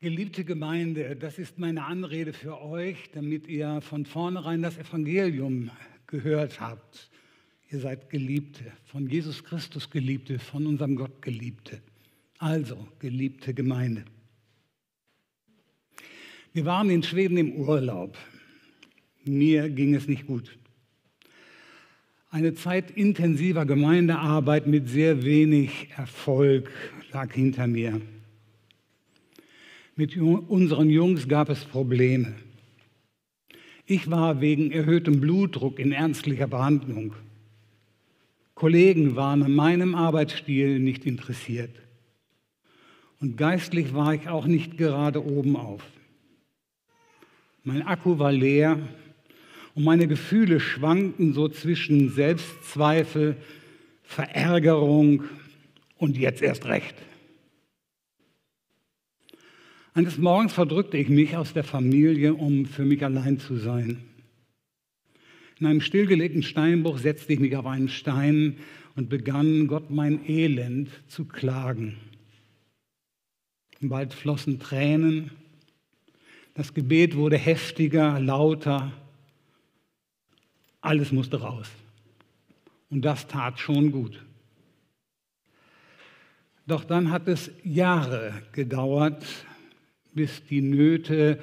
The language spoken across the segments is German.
Geliebte Gemeinde, das ist meine Anrede für euch, damit ihr von vornherein das Evangelium gehört habt. Ihr seid Geliebte, von Jesus Christus Geliebte, von unserem Gott Geliebte. Also, geliebte Gemeinde. Wir waren in Schweden im Urlaub. Mir ging es nicht gut. Eine Zeit intensiver Gemeindearbeit mit sehr wenig Erfolg lag hinter mir. Mit unseren Jungs gab es Probleme. Ich war wegen erhöhtem Blutdruck in ernstlicher Behandlung. Kollegen waren an meinem Arbeitsstil nicht interessiert. Und geistlich war ich auch nicht gerade oben auf. Mein Akku war leer und meine Gefühle schwankten so zwischen Selbstzweifel, Verärgerung und jetzt erst recht. Eines Morgens verdrückte ich mich aus der Familie, um für mich allein zu sein. In einem stillgelegten Steinbruch setzte ich mich auf einen Stein und begann Gott mein Elend zu klagen. Bald flossen Tränen. Das Gebet wurde heftiger, lauter. Alles musste raus. Und das tat schon gut. Doch dann hat es Jahre gedauert, bis die Nöte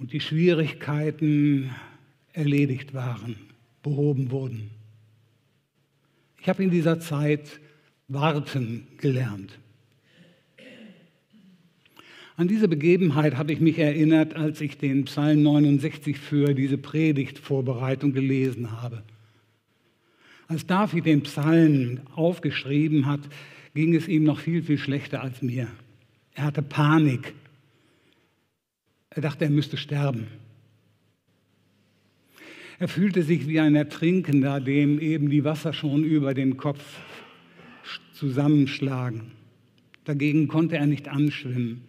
und die Schwierigkeiten erledigt waren, behoben wurden. Ich habe in dieser Zeit warten gelernt. An diese Begebenheit habe ich mich erinnert, als ich den Psalm 69 für diese Predigtvorbereitung gelesen habe. Als David den Psalm aufgeschrieben hat, ging es ihm noch viel, viel schlechter als mir. Er hatte Panik er dachte, er müsste sterben. Er fühlte sich wie ein Ertrinkender, dem eben die Wasser schon über den Kopf zusammenschlagen. Dagegen konnte er nicht anschwimmen.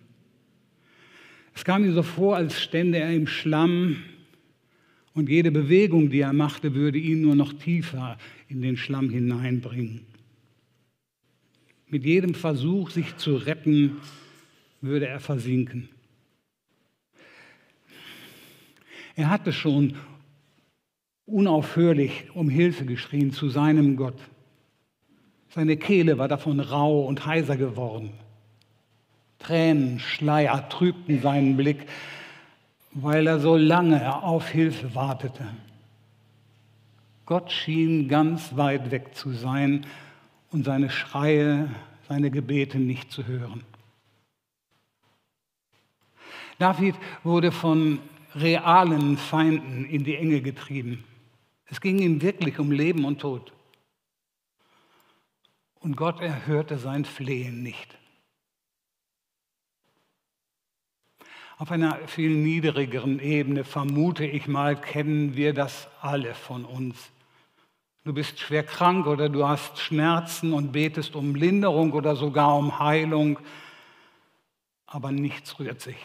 Es kam ihm so vor, als stände er im Schlamm und jede Bewegung, die er machte, würde ihn nur noch tiefer in den Schlamm hineinbringen. Mit jedem Versuch, sich zu retten, würde er versinken. Er hatte schon unaufhörlich um Hilfe geschrien zu seinem Gott. Seine Kehle war davon rau und heiser geworden. Tränen, Schleier trübten seinen Blick, weil er so lange auf Hilfe wartete. Gott schien ganz weit weg zu sein und seine Schreie, seine Gebete nicht zu hören. David wurde von realen Feinden in die Enge getrieben. Es ging ihm wirklich um Leben und Tod. Und Gott erhörte sein Flehen nicht. Auf einer viel niedrigeren Ebene, vermute ich mal, kennen wir das alle von uns. Du bist schwer krank oder du hast Schmerzen und betest um Linderung oder sogar um Heilung, aber nichts rührt sich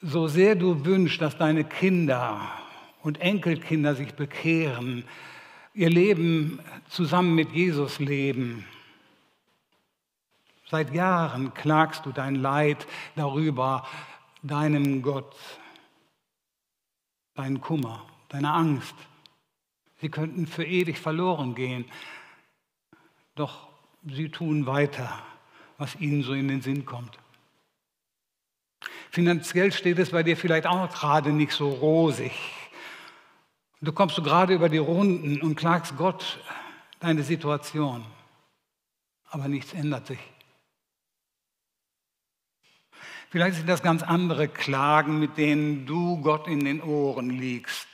so sehr du wünschst, dass deine Kinder und Enkelkinder sich bekehren, ihr Leben zusammen mit Jesus leben, seit Jahren klagst du dein Leid darüber deinem Gott, deinen Kummer, deine Angst. Sie könnten für ewig verloren gehen, doch sie tun weiter, was ihnen so in den Sinn kommt. Finanziell steht es bei dir vielleicht auch gerade nicht so rosig. Du kommst so gerade über die Runden und klagst Gott deine Situation. Aber nichts ändert sich. Vielleicht sind das ganz andere Klagen, mit denen du Gott in den Ohren liegst.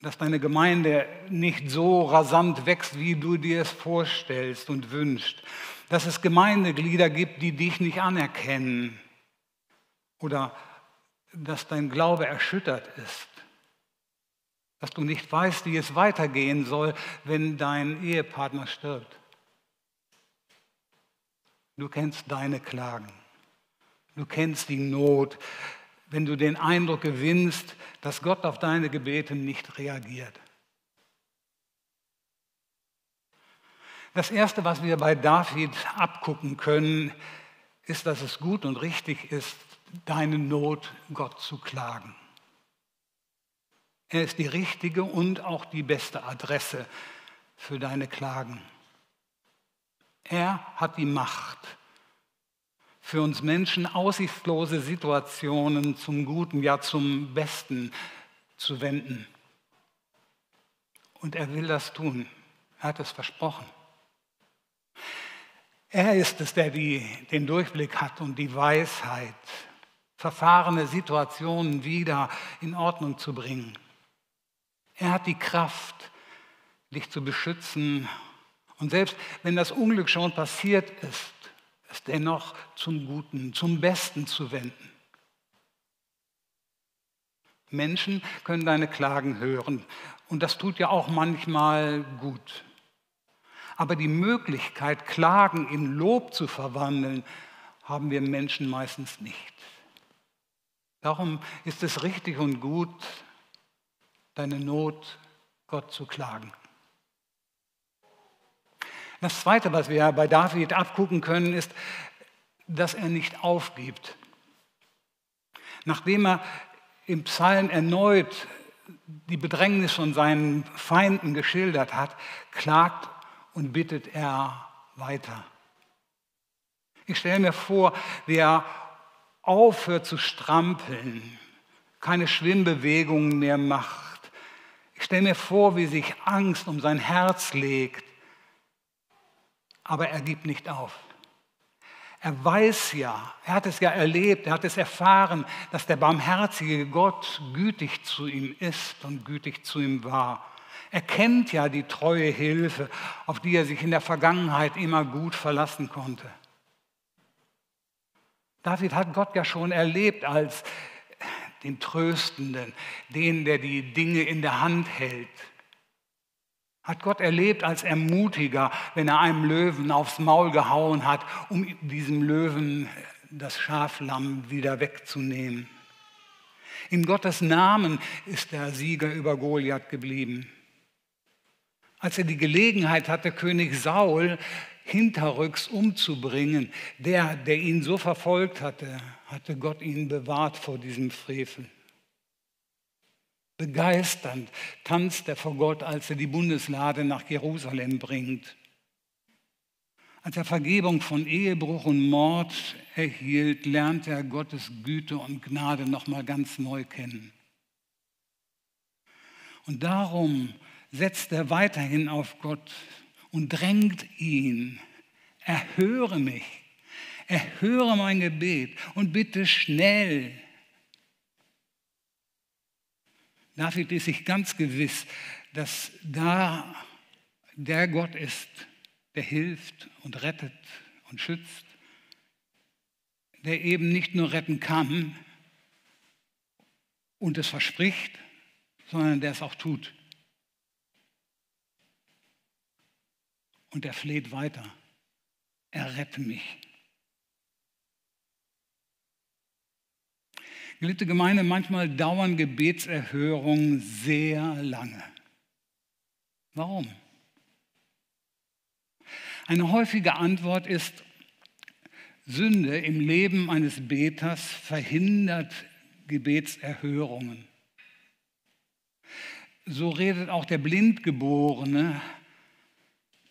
Dass deine Gemeinde nicht so rasant wächst, wie du dir es vorstellst und wünschst. Dass es Gemeindeglieder gibt, die dich nicht anerkennen oder dass dein Glaube erschüttert ist, dass du nicht weißt, wie es weitergehen soll, wenn dein Ehepartner stirbt. Du kennst deine Klagen, du kennst die Not, wenn du den Eindruck gewinnst, dass Gott auf deine Gebete nicht reagiert. Das Erste, was wir bei David abgucken können, ist, dass es gut und richtig ist, deine Not Gott zu klagen. Er ist die richtige und auch die beste Adresse für deine Klagen. Er hat die Macht, für uns Menschen aussichtslose Situationen zum Guten, ja zum Besten zu wenden. Und er will das tun. Er hat es versprochen. Er ist es, der die, den Durchblick hat und die Weisheit, verfahrene Situationen wieder in Ordnung zu bringen. Er hat die Kraft, dich zu beschützen. Und selbst wenn das Unglück schon passiert ist, es dennoch zum Guten, zum Besten zu wenden. Menschen können deine Klagen hören und das tut ja auch manchmal gut. Aber die Möglichkeit, Klagen in Lob zu verwandeln, haben wir Menschen meistens nicht. Darum ist es richtig und gut, deine Not Gott zu klagen. Das Zweite, was wir bei David abgucken können, ist, dass er nicht aufgibt. Nachdem er im Psalm erneut die Bedrängnis von seinen Feinden geschildert hat, klagt und bittet er weiter. Ich stelle mir vor, wer aufhört zu strampeln, keine Schwimmbewegungen mehr macht. Ich stelle mir vor, wie sich Angst um sein Herz legt, aber er gibt nicht auf. Er weiß ja, er hat es ja erlebt, er hat es erfahren, dass der barmherzige Gott gütig zu ihm ist und gütig zu ihm war. Er kennt ja die treue Hilfe, auf die er sich in der Vergangenheit immer gut verlassen konnte. David hat Gott ja schon erlebt als den Tröstenden, den, der die Dinge in der Hand hält, hat Gott erlebt als Ermutiger, wenn er einem Löwen aufs Maul gehauen hat, um diesem Löwen das Schaflamm wieder wegzunehmen. In Gottes Namen ist der Sieger über Goliath geblieben. Als er die Gelegenheit hatte, König Saul hinterrücks umzubringen, der, der ihn so verfolgt hatte, hatte Gott ihn bewahrt vor diesem Frevel. Begeisternd tanzt er vor Gott, als er die Bundeslade nach Jerusalem bringt. Als er Vergebung von Ehebruch und Mord erhielt, lernt er Gottes Güte und Gnade nochmal ganz neu kennen. Und darum setzt er weiterhin auf Gott und drängt ihn, erhöre mich, erhöre mein Gebet und bitte schnell. David ist sich ganz gewiss, dass da der Gott ist, der hilft und rettet und schützt, der eben nicht nur retten kann und es verspricht, sondern der es auch tut. Und er fleht weiter. Er rette mich. Geliebte Gemeinde, manchmal dauern Gebetserhörungen sehr lange. Warum? Eine häufige Antwort ist, Sünde im Leben eines Beters verhindert Gebetserhörungen. So redet auch der Blindgeborene,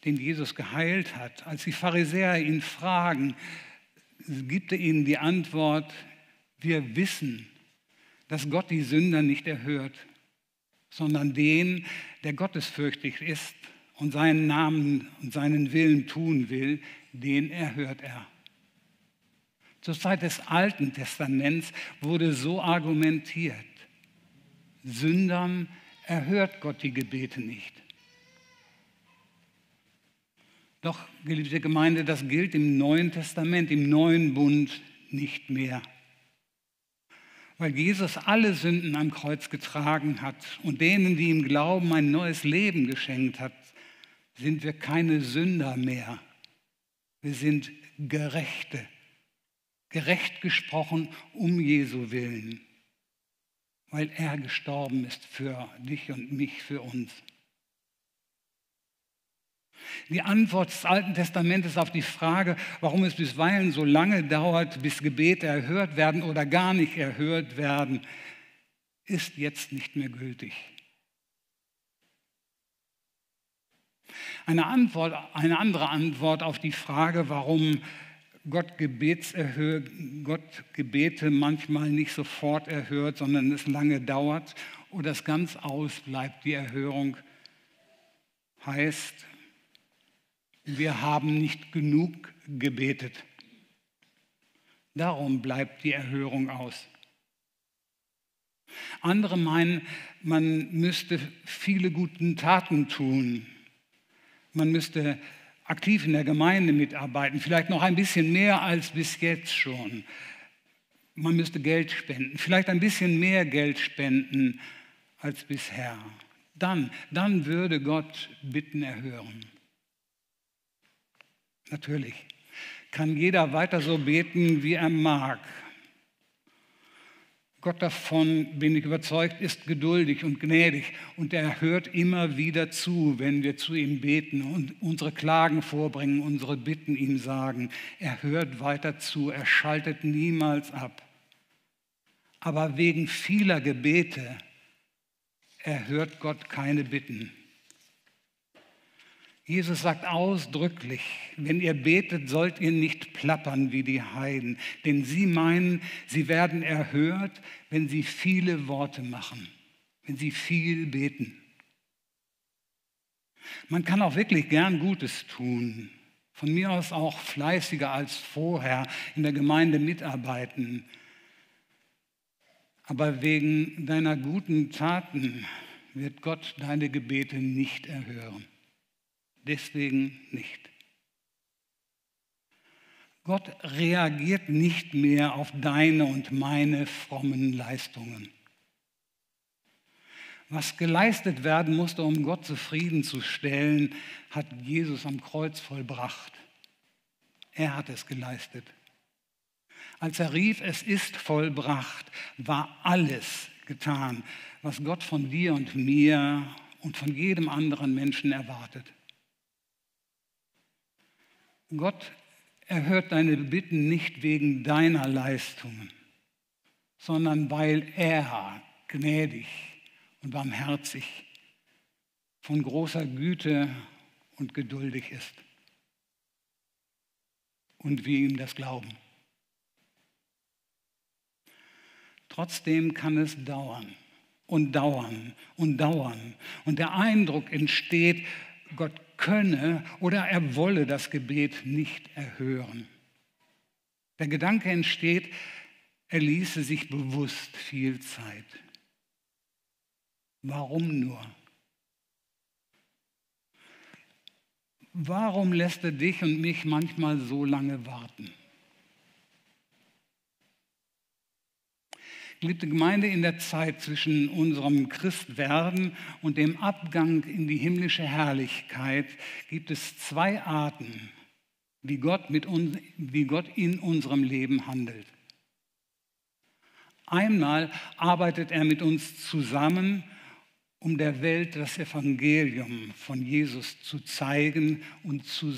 den Jesus geheilt hat. Als die Pharisäer ihn fragen, gibt er ihnen die Antwort, wir wissen, dass Gott die Sünder nicht erhört, sondern den, der gottesfürchtig ist und seinen Namen und seinen Willen tun will, den erhört er. Zur Zeit des Alten Testaments wurde so argumentiert. Sündern erhört Gott die Gebete nicht. Doch, geliebte Gemeinde, das gilt im Neuen Testament, im neuen Bund nicht mehr weil Jesus alle Sünden am Kreuz getragen hat und denen, die ihm glauben, ein neues Leben geschenkt hat, sind wir keine Sünder mehr. Wir sind Gerechte, gerecht gesprochen um Jesu willen, weil er gestorben ist für dich und mich, für uns. Die Antwort des Alten Testamentes auf die Frage, warum es bisweilen so lange dauert, bis Gebete erhört werden oder gar nicht erhört werden, ist jetzt nicht mehr gültig. Eine, Antwort, eine andere Antwort auf die Frage, warum Gott, Gott Gebete manchmal nicht sofort erhört, sondern es lange dauert oder es ganz ausbleibt, die Erhörung, heißt, wir haben nicht genug gebetet. Darum bleibt die Erhörung aus. Andere meinen, man müsste viele gute Taten tun. Man müsste aktiv in der Gemeinde mitarbeiten, vielleicht noch ein bisschen mehr als bis jetzt schon. Man müsste Geld spenden, vielleicht ein bisschen mehr Geld spenden als bisher. Dann, dann würde Gott Bitten erhören. Natürlich kann jeder weiter so beten, wie er mag. Gott davon, bin ich überzeugt, ist geduldig und gnädig und er hört immer wieder zu, wenn wir zu ihm beten und unsere Klagen vorbringen, unsere Bitten ihm sagen. Er hört weiter zu, er schaltet niemals ab. Aber wegen vieler Gebete erhört Gott keine Bitten. Jesus sagt ausdrücklich, wenn ihr betet, sollt ihr nicht plappern wie die Heiden, denn sie meinen, sie werden erhört, wenn sie viele Worte machen, wenn sie viel beten. Man kann auch wirklich gern Gutes tun, von mir aus auch fleißiger als vorher in der Gemeinde mitarbeiten. Aber wegen deiner guten Taten wird Gott deine Gebete nicht erhören deswegen nicht. Gott reagiert nicht mehr auf deine und meine frommen Leistungen. Was geleistet werden musste, um Gott zufriedenzustellen, hat Jesus am Kreuz vollbracht. Er hat es geleistet. Als er rief, es ist vollbracht, war alles getan, was Gott von dir und mir und von jedem anderen Menschen erwartet. Gott erhört deine Bitten nicht wegen deiner Leistungen, sondern weil er gnädig und barmherzig, von großer Güte und geduldig ist. Und wir ihm das glauben. Trotzdem kann es dauern und dauern und dauern. Und der Eindruck entsteht, Gott könne oder er wolle das Gebet nicht erhören. Der Gedanke entsteht, er ließe sich bewusst viel Zeit. Warum nur? Warum lässt er dich und mich manchmal so lange warten? Geliebte Gemeinde, in der Zeit zwischen unserem Christwerden und dem Abgang in die himmlische Herrlichkeit gibt es zwei Arten, wie Gott, mit uns, wie Gott in unserem Leben handelt. Einmal arbeitet er mit uns zusammen, um der Welt das Evangelium von Jesus zu zeigen und zu,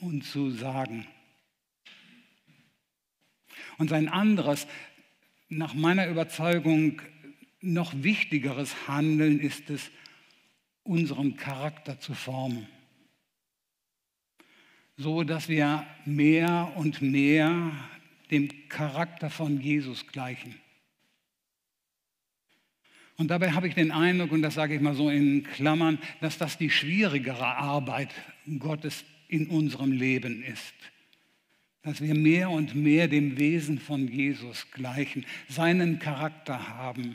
und zu sagen. Und sein anderes, nach meiner Überzeugung noch wichtigeres Handeln ist es, unseren Charakter zu formen, so dass wir mehr und mehr dem Charakter von Jesus gleichen. Und dabei habe ich den Eindruck, und das sage ich mal so in Klammern, dass das die schwierigere Arbeit Gottes in unserem Leben ist dass wir mehr und mehr dem Wesen von Jesus gleichen, seinen Charakter haben,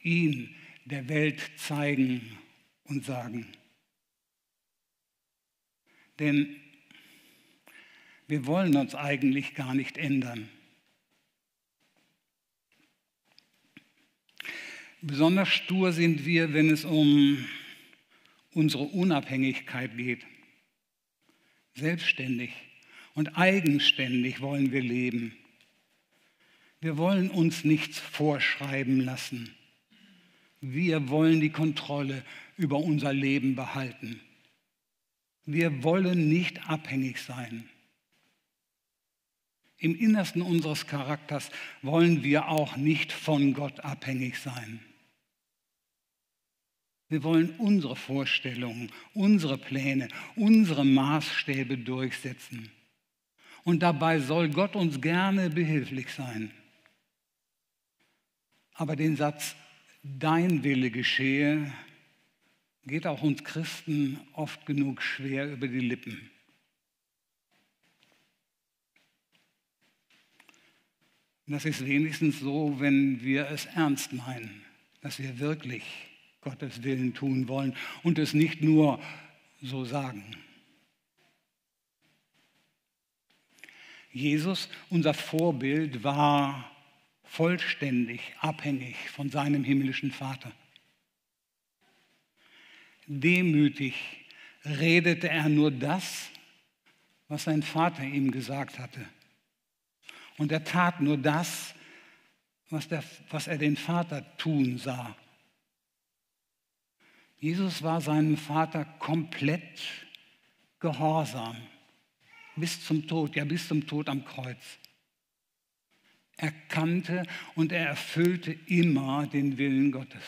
ihn der Welt zeigen und sagen. Denn wir wollen uns eigentlich gar nicht ändern. Besonders stur sind wir, wenn es um unsere Unabhängigkeit geht. Selbstständig und eigenständig wollen wir leben. Wir wollen uns nichts vorschreiben lassen. Wir wollen die Kontrolle über unser Leben behalten. Wir wollen nicht abhängig sein. Im Innersten unseres Charakters wollen wir auch nicht von Gott abhängig sein. Wir wollen unsere Vorstellungen, unsere Pläne, unsere Maßstäbe durchsetzen. Und dabei soll Gott uns gerne behilflich sein. Aber den Satz, dein Wille geschehe, geht auch uns Christen oft genug schwer über die Lippen. Das ist wenigstens so, wenn wir es ernst meinen, dass wir wirklich Gottes Willen tun wollen und es nicht nur so sagen. Jesus, unser Vorbild, war vollständig abhängig von seinem himmlischen Vater. Demütig redete er nur das, was sein Vater ihm gesagt hatte. Und er tat nur das, was, der, was er den Vater tun sah. Jesus war seinem Vater komplett gehorsam, bis zum Tod, ja bis zum Tod am Kreuz. Er kannte und er erfüllte immer den Willen Gottes.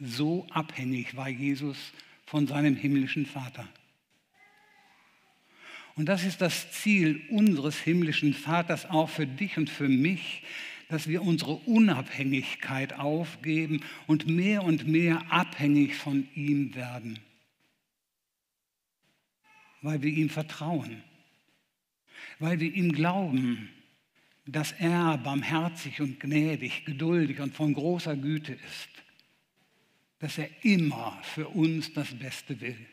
So abhängig war Jesus von seinem himmlischen Vater. Und das ist das Ziel unseres himmlischen Vaters auch für dich und für mich, dass wir unsere Unabhängigkeit aufgeben und mehr und mehr abhängig von ihm werden, weil wir ihm vertrauen, weil wir ihm glauben, dass er barmherzig und gnädig, geduldig und von großer Güte ist, dass er immer für uns das Beste will.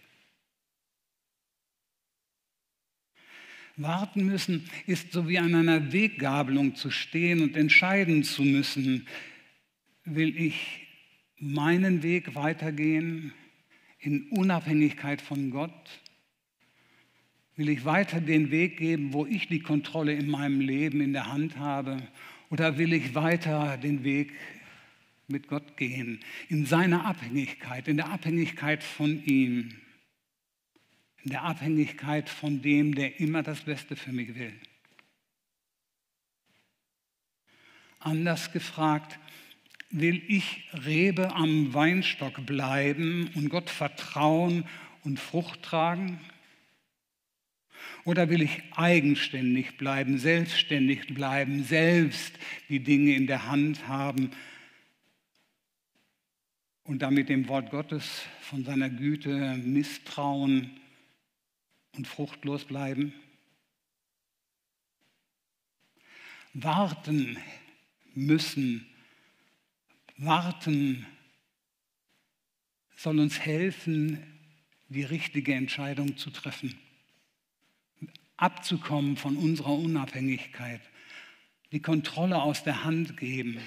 Warten müssen ist so wie an einer Weggabelung zu stehen und entscheiden zu müssen, will ich meinen Weg weitergehen in Unabhängigkeit von Gott? Will ich weiter den Weg geben, wo ich die Kontrolle in meinem Leben in der Hand habe? Oder will ich weiter den Weg mit Gott gehen, in seiner Abhängigkeit, in der Abhängigkeit von ihm? in der Abhängigkeit von dem, der immer das Beste für mich will. Anders gefragt, will ich Rebe am Weinstock bleiben und Gott vertrauen und Frucht tragen? Oder will ich eigenständig bleiben, selbstständig bleiben, selbst die Dinge in der Hand haben und damit dem Wort Gottes von seiner Güte misstrauen und fruchtlos bleiben? Warten müssen, warten soll uns helfen, die richtige Entscheidung zu treffen, abzukommen von unserer Unabhängigkeit, die Kontrolle aus der Hand geben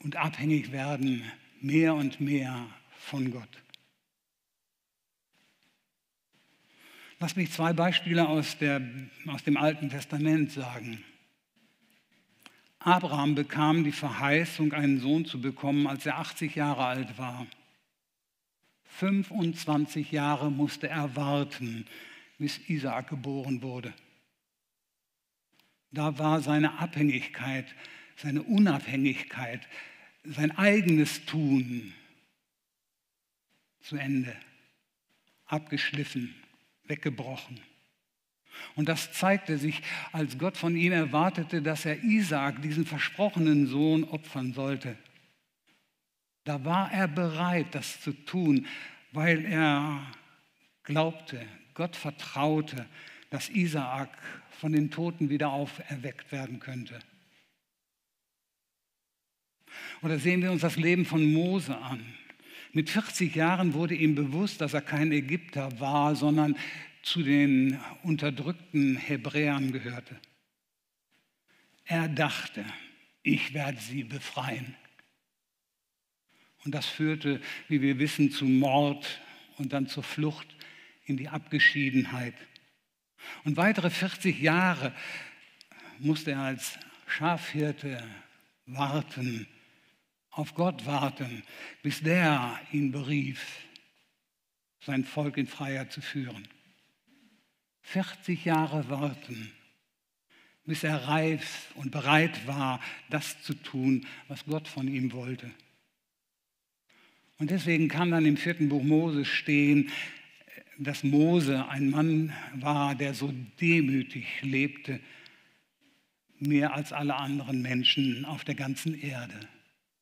und abhängig werden mehr und mehr von Gott. Lass mich zwei Beispiele aus, der, aus dem Alten Testament sagen. Abraham bekam die Verheißung, einen Sohn zu bekommen, als er 80 Jahre alt war. 25 Jahre musste er warten, bis Isaak geboren wurde. Da war seine Abhängigkeit, seine Unabhängigkeit, sein eigenes Tun zu Ende, abgeschliffen weggebrochen. Und das zeigte sich, als Gott von ihm erwartete, dass er Isaak, diesen versprochenen Sohn, opfern sollte. Da war er bereit, das zu tun, weil er glaubte, Gott vertraute, dass Isaak von den Toten wieder auferweckt werden könnte. Oder sehen wir uns das Leben von Mose an. Mit 40 Jahren wurde ihm bewusst, dass er kein Ägypter war, sondern zu den unterdrückten Hebräern gehörte. Er dachte, ich werde sie befreien. Und das führte, wie wir wissen, zu Mord und dann zur Flucht in die Abgeschiedenheit. Und weitere 40 Jahre musste er als Schafhirte warten auf Gott warten, bis der ihn berief, sein Volk in Freiheit zu führen. 40 Jahre warten, bis er reif und bereit war, das zu tun, was Gott von ihm wollte. Und deswegen kann dann im vierten Buch Mose stehen, dass Mose ein Mann war, der so demütig lebte, mehr als alle anderen Menschen auf der ganzen Erde,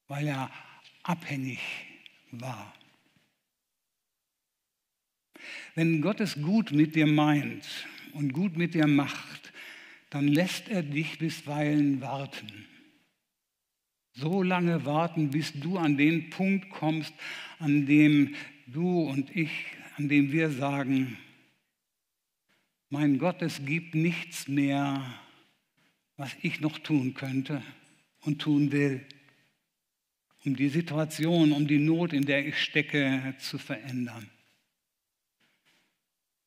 weil er abhängig war. Wenn Gott es gut mit dir meint und gut mit dir macht, dann lässt er dich bisweilen warten. So lange warten, bis du an den Punkt kommst, an dem du und ich, an dem wir sagen, mein Gott, es gibt nichts mehr, was ich noch tun könnte und tun will, um die Situation, um die Not, in der ich stecke, zu verändern.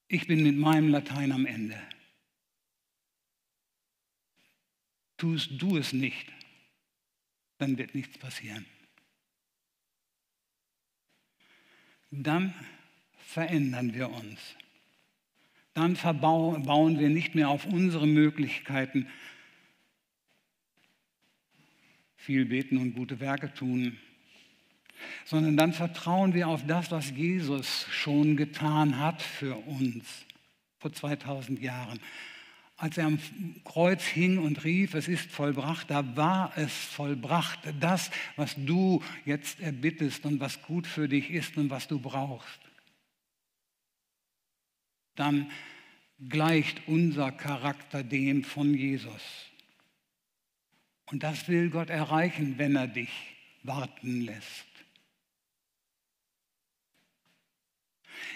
Ich bin mit meinem Latein am Ende. Tust du es nicht, dann wird nichts passieren. Dann verändern wir uns. Dann bauen wir nicht mehr auf unsere Möglichkeiten, viel beten und gute Werke tun, sondern dann vertrauen wir auf das, was Jesus schon getan hat für uns vor 2000 Jahren. Als er am Kreuz hing und rief, es ist vollbracht, da war es vollbracht. Das, was du jetzt erbittest und was gut für dich ist und was du brauchst. Dann gleicht unser Charakter dem von Jesus. Und das will Gott erreichen, wenn er dich warten lässt.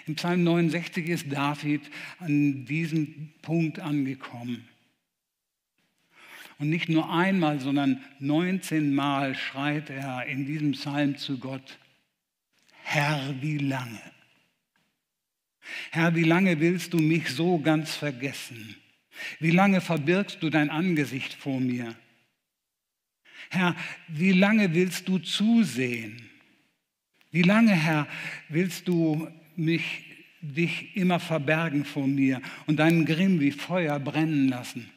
Im Psalm 69 ist David an diesem Punkt angekommen. Und nicht nur einmal, sondern 19 Mal schreit er in diesem Psalm zu Gott, Herr, wie lange? Herr, wie lange willst du mich so ganz vergessen? Wie lange verbirgst du dein Angesicht vor mir? Herr, wie lange willst du zusehen? Wie lange, Herr, willst du mich, dich immer verbergen vor mir und deinen Grimm wie Feuer brennen lassen?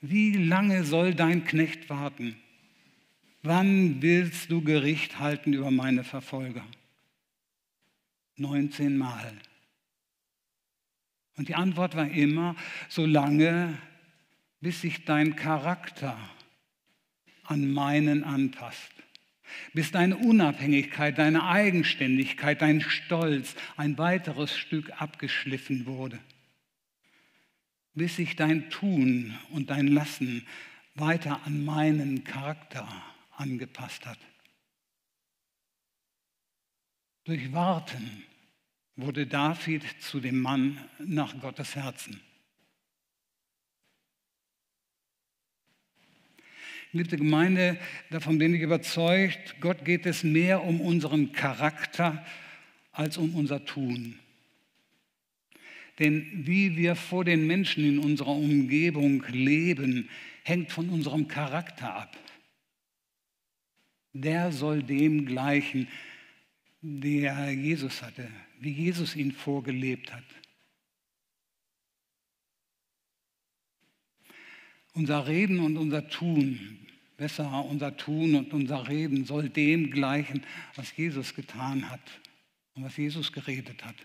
Wie lange soll dein Knecht warten? Wann willst du Gericht halten über meine Verfolger? 19 Mal. Und die Antwort war immer, solange bis sich dein Charakter an meinen anpasst. Bis deine Unabhängigkeit, deine Eigenständigkeit, dein Stolz ein weiteres Stück abgeschliffen wurde. Bis sich dein Tun und dein Lassen weiter an meinen Charakter angepasst hat. Durch Warten wurde David zu dem Mann nach Gottes Herzen. Liebe Gemeinde, davon bin ich überzeugt, Gott geht es mehr um unseren Charakter als um unser Tun. Denn wie wir vor den Menschen in unserer Umgebung leben, hängt von unserem Charakter ab. Der soll dem gleichen, der Jesus hatte, wie Jesus ihn vorgelebt hat. Unser Reden und unser Tun, besser unser Tun und unser Reden soll dem gleichen, was Jesus getan hat und was Jesus geredet hat.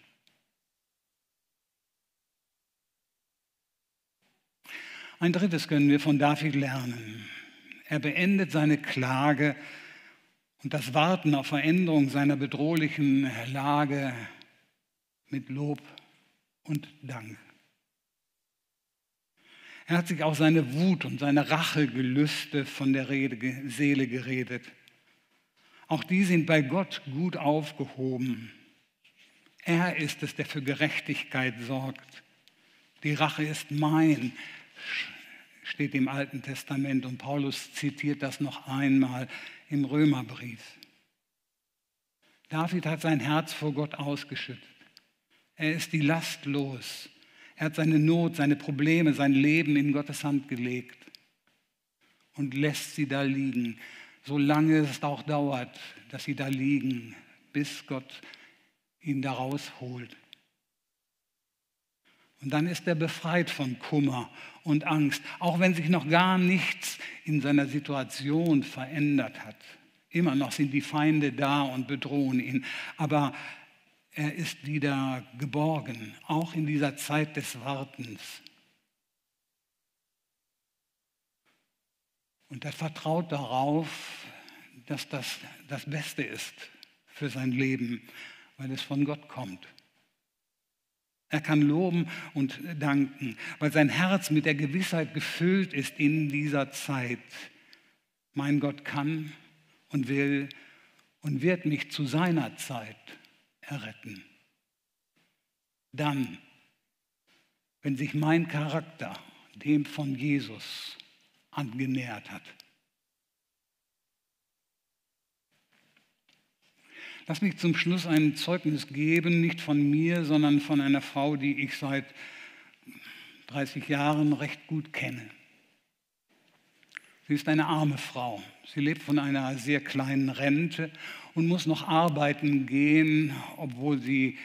Ein drittes können wir von David lernen. Er beendet seine Klage und das Warten auf Veränderung seiner bedrohlichen Lage mit Lob und Dank. Er hat sich auch seine Wut und seine Rachegelüste von der Rede, Seele geredet. Auch die sind bei Gott gut aufgehoben. Er ist es, der für Gerechtigkeit sorgt. Die Rache ist mein, steht im Alten Testament und Paulus zitiert das noch einmal im Römerbrief. David hat sein Herz vor Gott ausgeschüttet. Er ist die Last los. Er hat seine Not, seine Probleme, sein Leben in Gottes Hand gelegt und lässt sie da liegen, solange es auch dauert, dass sie da liegen, bis Gott ihn da rausholt. Und dann ist er befreit von Kummer und Angst, auch wenn sich noch gar nichts in seiner Situation verändert hat. Immer noch sind die Feinde da und bedrohen ihn. Aber er ist wieder geborgen, auch in dieser Zeit des Wartens. Und er vertraut darauf, dass das das Beste ist für sein Leben, weil es von Gott kommt. Er kann loben und danken, weil sein Herz mit der Gewissheit gefüllt ist in dieser Zeit. Mein Gott kann und will und wird mich zu seiner Zeit erretten. Dann, wenn sich mein Charakter dem von Jesus angenähert hat. Lass mich zum Schluss ein Zeugnis geben, nicht von mir, sondern von einer Frau, die ich seit 30 Jahren recht gut kenne. Sie ist eine arme Frau. Sie lebt von einer sehr kleinen Rente und muss noch arbeiten gehen, obwohl sie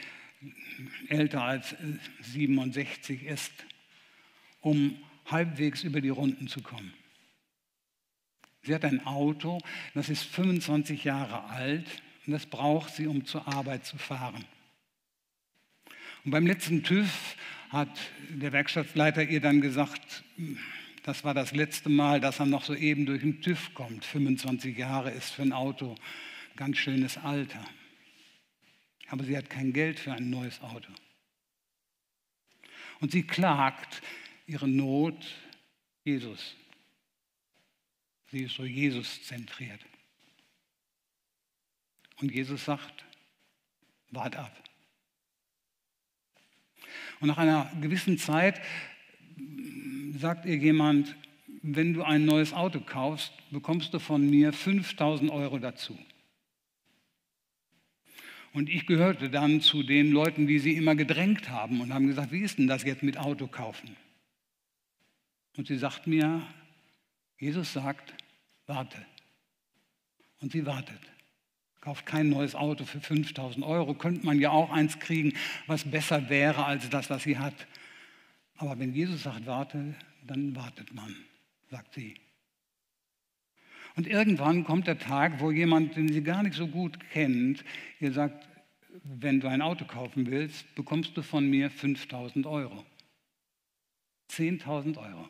älter als 67 ist, um halbwegs über die Runden zu kommen. Sie hat ein Auto, das ist 25 Jahre alt und das braucht sie, um zur Arbeit zu fahren. Und beim letzten TÜV hat der Werkstattleiter ihr dann gesagt, das war das letzte Mal, dass er noch so eben durch den TÜV kommt. 25 Jahre ist für ein Auto ganz schönes Alter. Aber sie hat kein Geld für ein neues Auto. Und sie klagt ihre Not Jesus. Sie ist so Jesus zentriert. Und Jesus sagt, wart ab. Und nach einer gewissen Zeit sagt ihr jemand, wenn du ein neues Auto kaufst, bekommst du von mir 5000 Euro dazu. Und ich gehörte dann zu den Leuten, die sie immer gedrängt haben und haben gesagt, wie ist denn das jetzt mit Auto kaufen? Und sie sagt mir, Jesus sagt, warte. Und sie wartet. Kauft kein neues Auto für 5000 Euro. Könnte man ja auch eins kriegen, was besser wäre als das, was sie hat. Aber wenn Jesus sagt, warte, dann wartet man, sagt sie. Und irgendwann kommt der Tag, wo jemand, den sie gar nicht so gut kennt, ihr sagt, wenn du ein Auto kaufen willst, bekommst du von mir 5000 Euro. 10.000 Euro.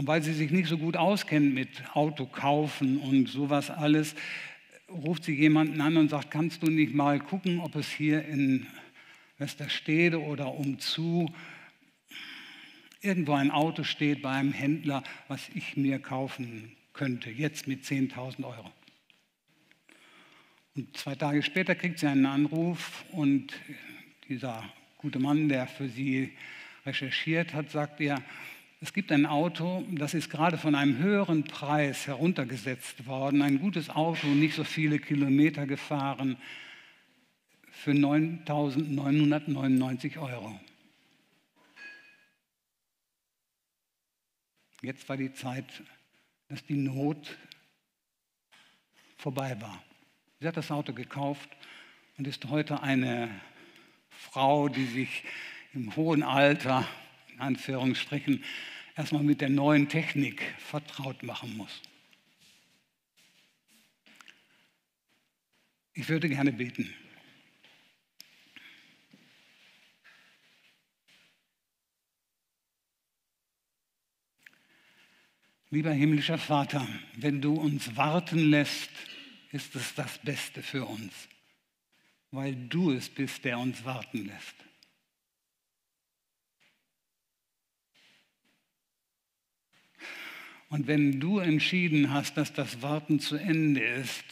Und weil sie sich nicht so gut auskennt mit Auto kaufen und sowas alles, ruft sie jemanden an und sagt, kannst du nicht mal gucken, ob es hier in Westerstede oder umzu irgendwo ein Auto steht bei einem Händler, was ich mir kaufen könnte, jetzt mit 10.000 Euro. Und zwei Tage später kriegt sie einen Anruf und dieser gute Mann, der für sie recherchiert hat, sagt ihr, es gibt ein Auto, das ist gerade von einem höheren Preis heruntergesetzt worden, ein gutes Auto, nicht so viele Kilometer gefahren, für 9.999 Euro. Jetzt war die Zeit, dass die Not vorbei war. Sie hat das Auto gekauft und ist heute eine Frau, die sich im hohen Alter, Anführungsstrichen, erstmal mit der neuen Technik vertraut machen muss. Ich würde gerne beten. Lieber himmlischer Vater, wenn du uns warten lässt, ist es das Beste für uns, weil du es bist, der uns warten lässt. Und wenn du entschieden hast, dass das Warten zu Ende ist,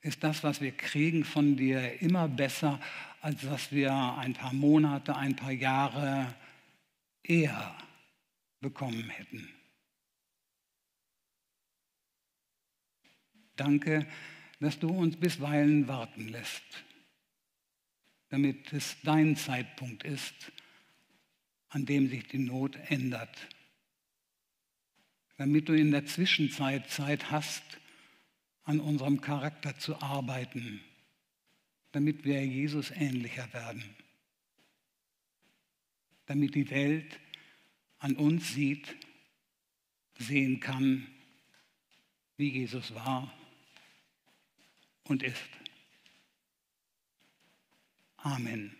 ist das, was wir kriegen von dir, immer besser, als was wir ein paar Monate, ein paar Jahre eher bekommen hätten. Danke, dass du uns bisweilen warten lässt, damit es dein Zeitpunkt ist, an dem sich die Not ändert damit du in der Zwischenzeit Zeit hast, an unserem Charakter zu arbeiten, damit wir Jesus ähnlicher werden, damit die Welt an uns sieht, sehen kann, wie Jesus war und ist. Amen.